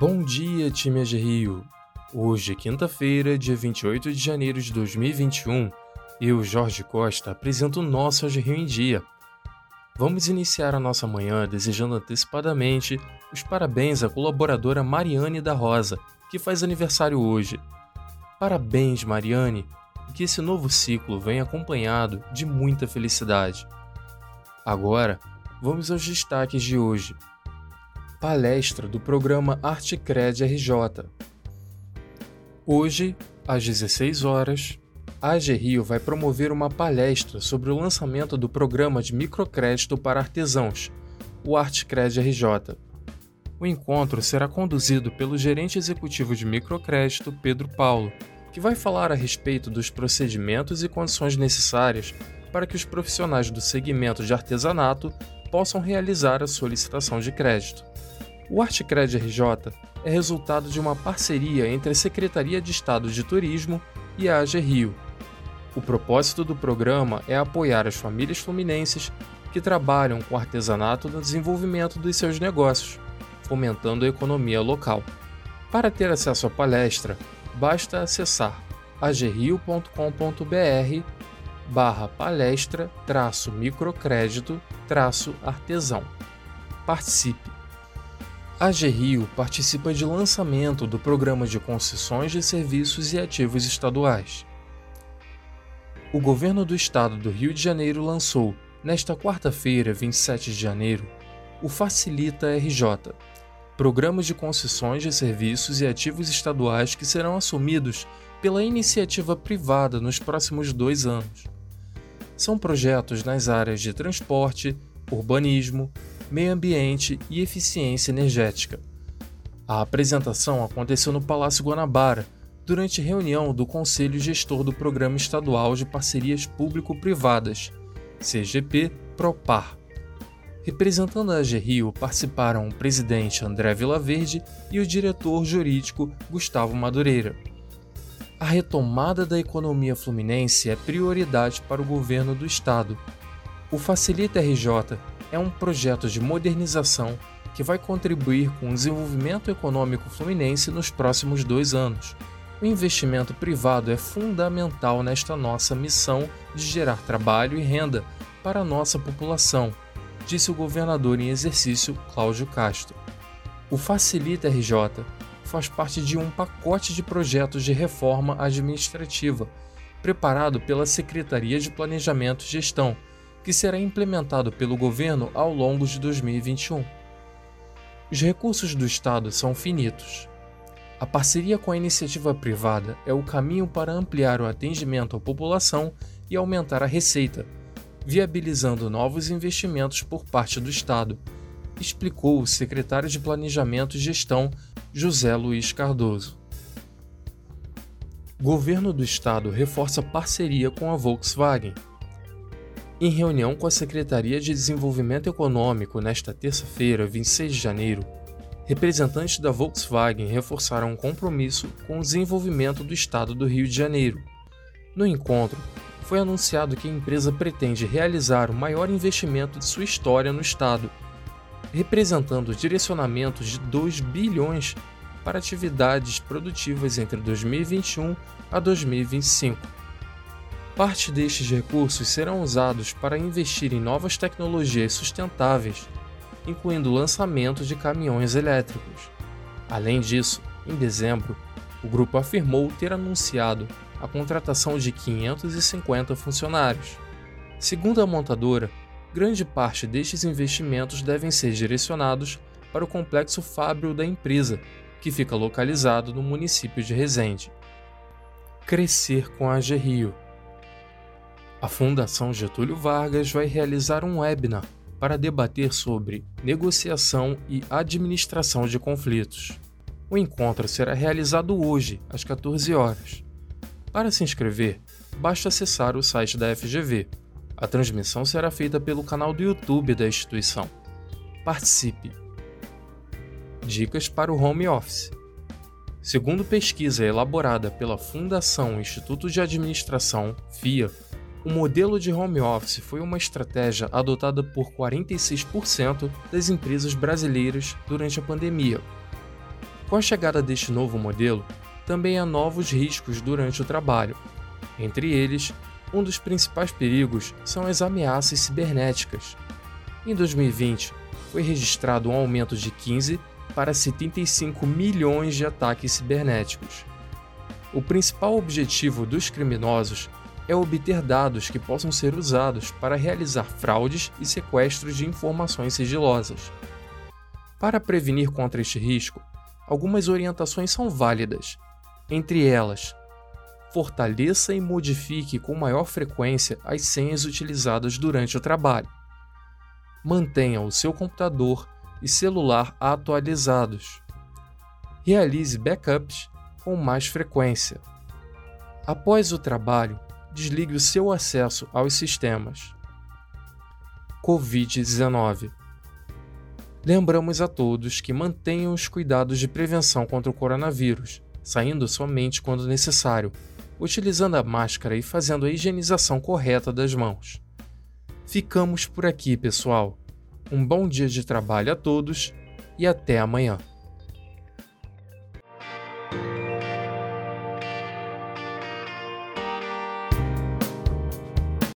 Bom dia, time de Rio! Hoje, quinta-feira, dia 28 de janeiro de 2021, eu, Jorge Costa, apresento o nosso AG Rio em Dia. Vamos iniciar a nossa manhã desejando antecipadamente os parabéns à colaboradora Mariane da Rosa, que faz aniversário hoje. Parabéns, Mariane, que esse novo ciclo venha acompanhado de muita felicidade. Agora, vamos aos destaques de hoje palestra do programa ArteCred RJ. Hoje, às 16 horas, a AG Rio vai promover uma palestra sobre o lançamento do programa de microcrédito para artesãos, o ArteCred RJ. O encontro será conduzido pelo gerente executivo de microcrédito, Pedro Paulo, que vai falar a respeito dos procedimentos e condições necessárias para que os profissionais do segmento de artesanato possam realizar a solicitação de crédito. O Artcred RJ é resultado de uma parceria entre a Secretaria de Estado de Turismo e a AG Rio. O propósito do programa é apoiar as famílias fluminenses que trabalham com artesanato no desenvolvimento dos seus negócios, fomentando a economia local. Para ter acesso à palestra, basta acessar agrio.com.br barra palestra traço microcrédito traço artesão. Participe! A Rio participa de lançamento do Programa de Concessões de Serviços e Ativos Estaduais. O governo do estado do Rio de Janeiro lançou, nesta quarta-feira, 27 de janeiro, o Facilita RJ, programa de concessões de serviços e ativos estaduais que serão assumidos pela iniciativa privada nos próximos dois anos. São projetos nas áreas de transporte, urbanismo, meio ambiente e eficiência energética. A apresentação aconteceu no Palácio Guanabara, durante reunião do Conselho Gestor do Programa Estadual de Parcerias Público-Privadas, CGP Propar. Representando a AG Rio participaram o presidente André Vilaverde e o diretor jurídico Gustavo Madureira. A retomada da economia fluminense é prioridade para o governo do estado. O Facilita RJ é um projeto de modernização que vai contribuir com o desenvolvimento econômico fluminense nos próximos dois anos. O investimento privado é fundamental nesta nossa missão de gerar trabalho e renda para a nossa população, disse o governador em exercício Cláudio Castro. O Facilita RJ faz parte de um pacote de projetos de reforma administrativa preparado pela Secretaria de Planejamento e Gestão que será implementado pelo governo ao longo de 2021. Os recursos do Estado são finitos. A parceria com a iniciativa privada é o caminho para ampliar o atendimento à população e aumentar a receita, viabilizando novos investimentos por parte do Estado, explicou o secretário de Planejamento e Gestão, José Luiz Cardoso. Governo do Estado reforça parceria com a Volkswagen em reunião com a Secretaria de Desenvolvimento Econômico nesta terça-feira, 26 de janeiro, representantes da Volkswagen reforçaram um compromisso com o desenvolvimento do estado do Rio de Janeiro. No encontro, foi anunciado que a empresa pretende realizar o maior investimento de sua história no estado, representando direcionamentos de 2 bilhões para atividades produtivas entre 2021 a 2025. Parte destes recursos serão usados para investir em novas tecnologias sustentáveis, incluindo o lançamento de caminhões elétricos. Além disso, em dezembro, o grupo afirmou ter anunciado a contratação de 550 funcionários. Segundo a montadora, grande parte destes investimentos devem ser direcionados para o complexo fábrio da empresa, que fica localizado no município de Resende. Crescer com a Rio a Fundação Getúlio Vargas vai realizar um webinar para debater sobre negociação e administração de conflitos. O encontro será realizado hoje, às 14 horas. Para se inscrever, basta acessar o site da FGV. A transmissão será feita pelo canal do YouTube da instituição. Participe! Dicas para o Home Office. Segundo pesquisa elaborada pela Fundação Instituto de Administração, FIA, o modelo de home office foi uma estratégia adotada por 46% das empresas brasileiras durante a pandemia. Com a chegada deste novo modelo, também há novos riscos durante o trabalho. Entre eles, um dos principais perigos são as ameaças cibernéticas. Em 2020, foi registrado um aumento de 15 para 75 milhões de ataques cibernéticos. O principal objetivo dos criminosos é obter dados que possam ser usados para realizar fraudes e sequestros de informações sigilosas. Para prevenir contra este risco, algumas orientações são válidas. Entre elas, fortaleça e modifique com maior frequência as senhas utilizadas durante o trabalho. Mantenha o seu computador e celular atualizados. Realize backups com mais frequência. Após o trabalho, desligue o seu acesso aos sistemas. Covid-19 Lembramos a todos que mantenham os cuidados de prevenção contra o coronavírus, saindo somente quando necessário, utilizando a máscara e fazendo a higienização correta das mãos. Ficamos por aqui, pessoal. Um bom dia de trabalho a todos e até amanhã.